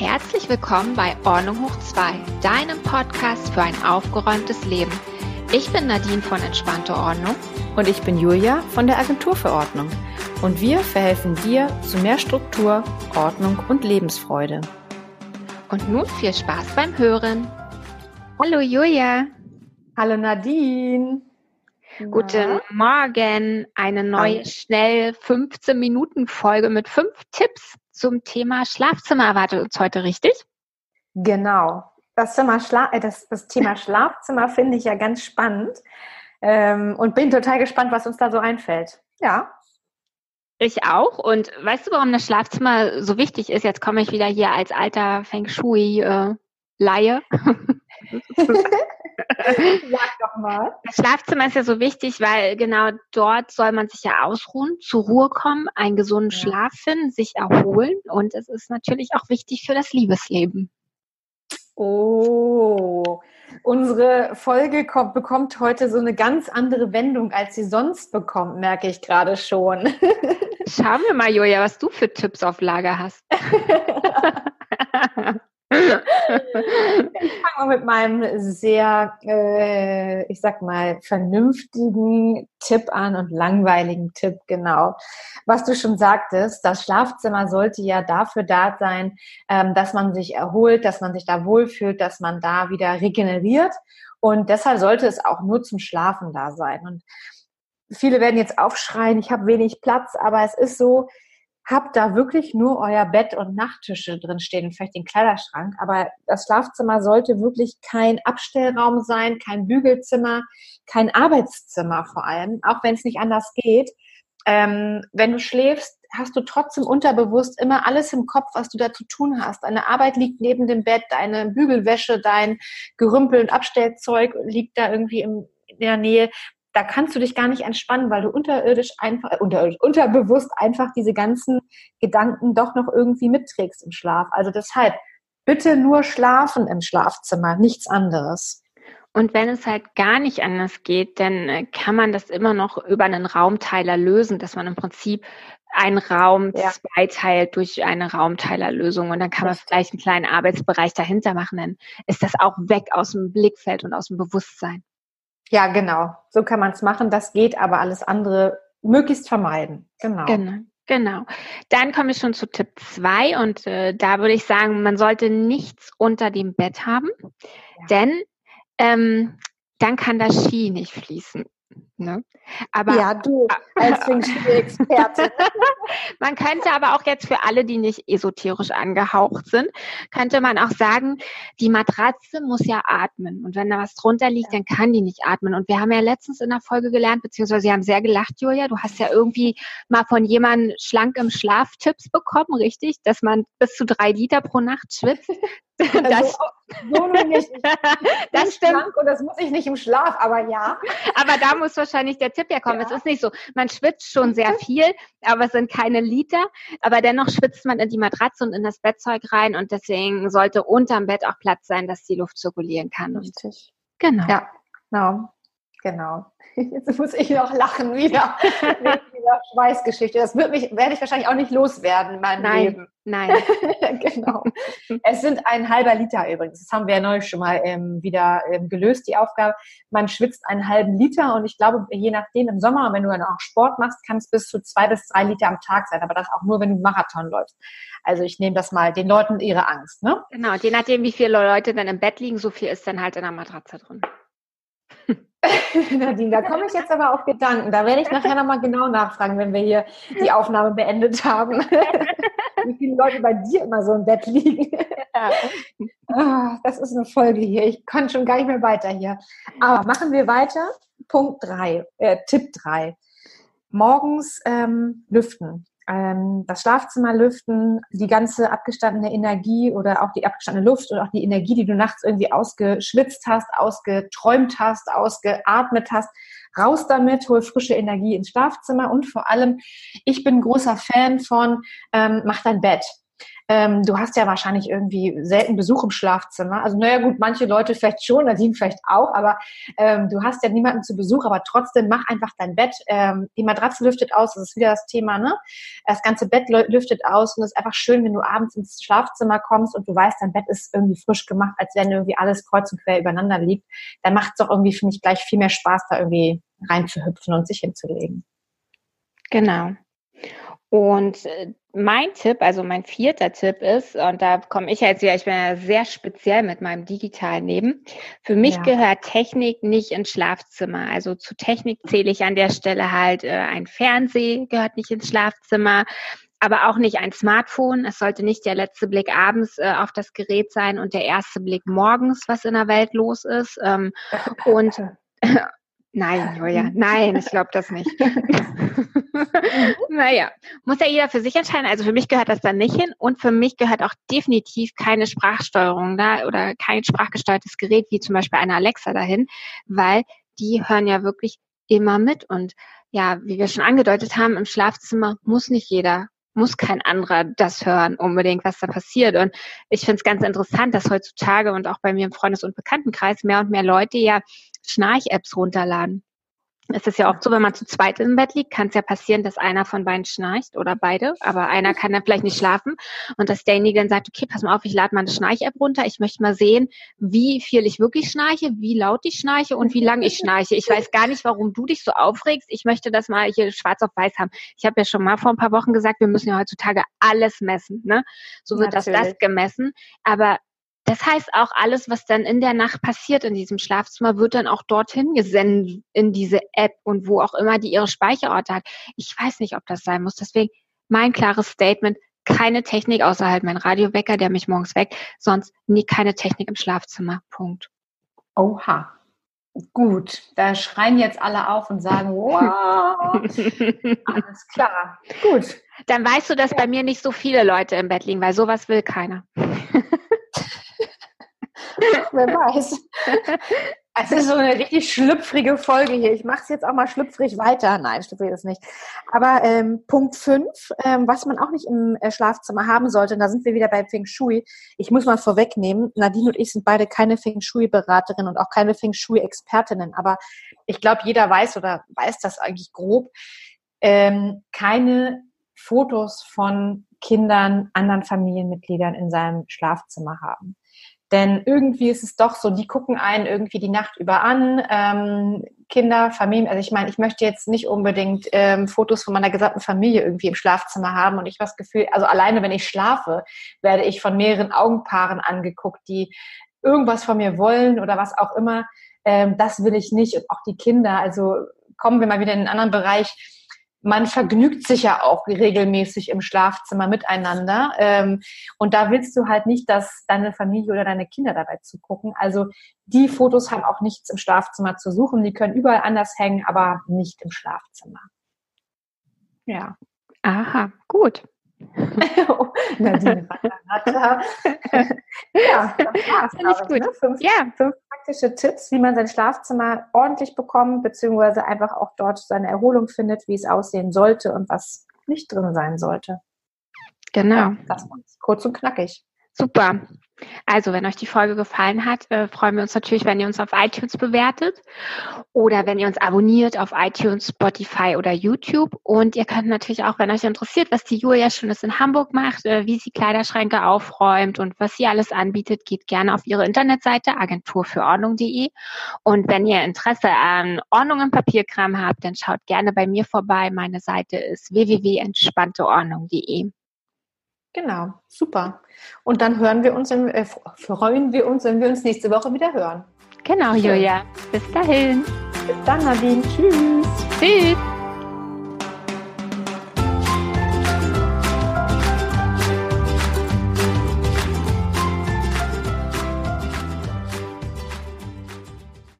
Herzlich willkommen bei Ordnung hoch 2, deinem Podcast für ein aufgeräumtes Leben. Ich bin Nadine von Entspannte Ordnung. Und ich bin Julia von der Agentur für Ordnung. Und wir verhelfen dir zu mehr Struktur, Ordnung und Lebensfreude. Und nun viel Spaß beim Hören. Hallo Julia. Hallo Nadine. Guten Morgen. Eine neue, schnell 15 Minuten Folge mit fünf Tipps zum Thema Schlafzimmer erwartet uns heute, richtig? Genau. Das, Zimmer Schla äh, das, das Thema Schlafzimmer finde ich ja ganz spannend ähm, und bin total gespannt, was uns da so einfällt. Ja. Ich auch. Und weißt du, warum das Schlafzimmer so wichtig ist? Jetzt komme ich wieder hier als alter Feng Shui-Laie. Äh, Sag doch mal. Das Schlafzimmer ist ja so wichtig, weil genau dort soll man sich ja ausruhen, zur Ruhe kommen, einen gesunden ja. Schlaf finden, sich erholen und es ist natürlich auch wichtig für das Liebesleben. Oh, unsere Folge kommt, bekommt heute so eine ganz andere Wendung, als sie sonst bekommt, merke ich gerade schon. Schauen wir mal, Julia, was du für Tipps auf Lager hast. ich fange mal mit meinem sehr, äh, ich sag mal, vernünftigen Tipp an und langweiligen Tipp, genau. Was du schon sagtest, das Schlafzimmer sollte ja dafür da sein, ähm, dass man sich erholt, dass man sich da wohlfühlt, dass man da wieder regeneriert. Und deshalb sollte es auch nur zum Schlafen da sein. Und viele werden jetzt aufschreien, ich habe wenig Platz, aber es ist so, habt da wirklich nur euer Bett und Nachttische drin stehen vielleicht den Kleiderschrank. Aber das Schlafzimmer sollte wirklich kein Abstellraum sein, kein Bügelzimmer, kein Arbeitszimmer vor allem, auch wenn es nicht anders geht. Ähm, wenn du schläfst, hast du trotzdem unterbewusst immer alles im Kopf, was du da zu tun hast. Deine Arbeit liegt neben dem Bett, deine Bügelwäsche, dein Gerümpel und Abstellzeug liegt da irgendwie in der Nähe da kannst du dich gar nicht entspannen, weil du unterirdisch einfach, äh, unterirdisch, unterbewusst einfach diese ganzen Gedanken doch noch irgendwie mitträgst im Schlaf. Also deshalb bitte nur schlafen im Schlafzimmer, nichts anderes. Und wenn es halt gar nicht anders geht, dann äh, kann man das immer noch über einen Raumteiler lösen, dass man im Prinzip einen Raum ja. zweiteilt durch eine Raumteilerlösung und dann kann man vielleicht einen kleinen Arbeitsbereich dahinter machen, dann ist das auch weg aus dem Blickfeld und aus dem Bewusstsein. Ja, genau. So kann man es machen. Das geht, aber alles andere möglichst vermeiden. Genau. Genau. Genau. Dann komme ich schon zu Tipp 2 und äh, da würde ich sagen, man sollte nichts unter dem Bett haben, ja. denn ähm, dann kann das Ski nicht fließen. Ne? Aber, ja, du als Expertin. Man könnte aber auch jetzt für alle, die nicht esoterisch angehaucht sind, könnte man auch sagen, die Matratze muss ja atmen. Und wenn da was drunter liegt, dann kann die nicht atmen. Und wir haben ja letztens in der Folge gelernt, beziehungsweise Sie haben sehr gelacht, Julia. Du hast ja irgendwie mal von jemandem schlank im Schlaf Tipps bekommen, richtig? Dass man bis zu drei Liter pro Nacht schwitzt. Das, so nicht. das stimmt. Und das muss ich nicht im Schlaf, aber ja. Aber da muss wahrscheinlich der Tipp herkommen. Ja. Es ist nicht so, man schwitzt schon sehr viel, aber es sind keine Liter. Aber dennoch schwitzt man in die Matratze und in das Bettzeug rein und deswegen sollte unterm Bett auch Platz sein, dass die Luft zirkulieren kann. Richtig. Genau. Ja, genau. Genau. Jetzt muss ich noch lachen wieder. wieder Schweißgeschichte. Das wird mich, werde ich wahrscheinlich auch nicht loswerden in meinem nein, Leben. Nein. genau. Es sind ein halber Liter übrigens. Das haben wir ja neulich schon mal ähm, wieder ähm, gelöst, die Aufgabe. Man schwitzt einen halben Liter und ich glaube, je nachdem im Sommer, wenn du dann auch Sport machst, kann es bis zu zwei bis drei Liter am Tag sein. Aber das auch nur, wenn du Marathon läufst. Also ich nehme das mal den Leuten ihre Angst. Ne? Genau. Je nachdem, wie viele Leute dann im Bett liegen, so viel ist dann halt in der Matratze drin. Nadine, da komme ich jetzt aber auf Gedanken. Da werde ich nachher nochmal genau nachfragen, wenn wir hier die Aufnahme beendet haben. Wie viele Leute bei dir immer so im Bett liegen. Ah, das ist eine Folge hier. Ich kann schon gar nicht mehr weiter hier. Aber machen wir weiter. Punkt 3, äh, Tipp 3. Morgens ähm, lüften ähm, das Schlafzimmer lüften, die ganze abgestandene Energie oder auch die abgestandene Luft oder auch die Energie, die du nachts irgendwie ausgeschwitzt hast, ausgeträumt hast, ausgeatmet hast, raus damit, hol frische Energie ins Schlafzimmer und vor allem, ich bin großer Fan von, ähm, mach dein Bett. Ähm, du hast ja wahrscheinlich irgendwie selten Besuch im Schlafzimmer. Also naja gut, manche Leute vielleicht schon, Nadine vielleicht auch, aber ähm, du hast ja niemanden zu Besuch, aber trotzdem mach einfach dein Bett. Ähm, die Matratze lüftet aus, das ist wieder das Thema, ne? Das ganze Bett lüftet aus und es ist einfach schön, wenn du abends ins Schlafzimmer kommst und du weißt, dein Bett ist irgendwie frisch gemacht, als wenn irgendwie alles kreuz und quer übereinander liegt. Dann macht es doch irgendwie, finde ich, gleich viel mehr Spaß, da irgendwie reinzuhüpfen und sich hinzulegen. Genau. Und äh, mein Tipp, also mein vierter Tipp ist, und da komme ich jetzt wieder, ich bin ja sehr speziell mit meinem digitalen Leben. Für mich ja. gehört Technik nicht ins Schlafzimmer. Also zu Technik zähle ich an der Stelle halt äh, ein Fernseh gehört nicht ins Schlafzimmer, aber auch nicht ein Smartphone. Es sollte nicht der letzte Blick abends äh, auf das Gerät sein und der erste Blick morgens, was in der Welt los ist. Ähm, und Nein, Julia, nein, ich glaube das nicht. naja, muss ja jeder für sich entscheiden. Also für mich gehört das dann nicht hin und für mich gehört auch definitiv keine Sprachsteuerung da oder kein sprachgesteuertes Gerät wie zum Beispiel eine Alexa dahin, weil die hören ja wirklich immer mit und ja, wie wir schon angedeutet haben, im Schlafzimmer muss nicht jeder muss kein anderer das hören, unbedingt, was da passiert. Und ich finde es ganz interessant, dass heutzutage und auch bei mir im Freundes- und Bekanntenkreis mehr und mehr Leute ja Schnarch-Apps runterladen. Es ist ja oft so, wenn man zu zweit im Bett liegt, kann es ja passieren, dass einer von beiden schnarcht oder beide, aber einer kann dann vielleicht nicht schlafen und dass derjenige dann sagt, okay, pass mal auf, ich lade mal eine Schnarch-App runter, ich möchte mal sehen, wie viel ich wirklich schnarche, wie laut ich schnarche und wie lang ich schnarche. Ich weiß gar nicht, warum du dich so aufregst. Ich möchte das mal hier schwarz auf weiß haben. Ich habe ja schon mal vor ein paar Wochen gesagt, wir müssen ja heutzutage alles messen. Ne? So wird Natürlich. das das gemessen. Aber das heißt auch, alles, was dann in der Nacht passiert in diesem Schlafzimmer, wird dann auch dorthin gesendet in diese App und wo auch immer die ihre Speicherorte hat. Ich weiß nicht, ob das sein muss. Deswegen mein klares Statement, keine Technik außerhalb mein Radiowecker, der mich morgens weckt, sonst nie keine Technik im Schlafzimmer. Punkt. Oha. Gut, da schreien jetzt alle auf und sagen, wow, alles klar. Gut. Dann weißt du, dass ja. bei mir nicht so viele Leute im Bett liegen, weil sowas will keiner. Wer weiß. Es ist so eine richtig schlüpfrige Folge hier. Ich mache es jetzt auch mal schlüpfrig weiter. Nein, schlüpfrig ist nicht. Aber ähm, Punkt 5, ähm, was man auch nicht im äh, Schlafzimmer haben sollte, und da sind wir wieder bei Feng Shui. Ich muss mal vorwegnehmen, Nadine und ich sind beide keine Feng Shui-Beraterinnen und auch keine Feng Shui-Expertinnen. Aber ich glaube, jeder weiß oder weiß das eigentlich grob. Ähm, keine Fotos von Kindern, anderen Familienmitgliedern in seinem Schlafzimmer haben. Denn irgendwie ist es doch so, die gucken einen irgendwie die Nacht über an. Ähm, Kinder, Familien, also ich meine, ich möchte jetzt nicht unbedingt ähm, Fotos von meiner gesamten Familie irgendwie im Schlafzimmer haben und ich habe das Gefühl, also alleine wenn ich schlafe, werde ich von mehreren Augenpaaren angeguckt, die irgendwas von mir wollen oder was auch immer. Ähm, das will ich nicht und auch die Kinder. Also kommen wir mal wieder in einen anderen Bereich man vergnügt sich ja auch regelmäßig im Schlafzimmer miteinander. Ähm, und da willst du halt nicht, dass deine Familie oder deine Kinder dabei zugucken. Also die Fotos haben auch nichts im Schlafzimmer zu suchen. Die können überall anders hängen, aber nicht im Schlafzimmer. Ja. Aha, gut. Nadine ja, das war's. Finde ich gut. Ne? Fünf, ja. fünf praktische Tipps, wie man sein Schlafzimmer ordentlich bekommt, beziehungsweise einfach auch dort seine Erholung findet, wie es aussehen sollte und was nicht drin sein sollte. Genau. Ja, das war's. Kurz und knackig. Super. Also, wenn euch die Folge gefallen hat, äh, freuen wir uns natürlich, wenn ihr uns auf iTunes bewertet oder wenn ihr uns abonniert auf iTunes, Spotify oder YouTube. Und ihr könnt natürlich auch, wenn euch interessiert, was die Julia Schönes in Hamburg macht, äh, wie sie Kleiderschränke aufräumt und was sie alles anbietet, geht gerne auf ihre Internetseite agenturfürordnung.de. Und wenn ihr Interesse an Ordnung im Papierkram habt, dann schaut gerne bei mir vorbei. Meine Seite ist www.entspannteordnung.de. Genau, super. Und dann hören wir uns, äh, freuen wir uns, wenn wir uns nächste Woche wieder hören. Genau, Julia. Bis dahin. Bis dann, Nadine. Tschüss. Tschüss.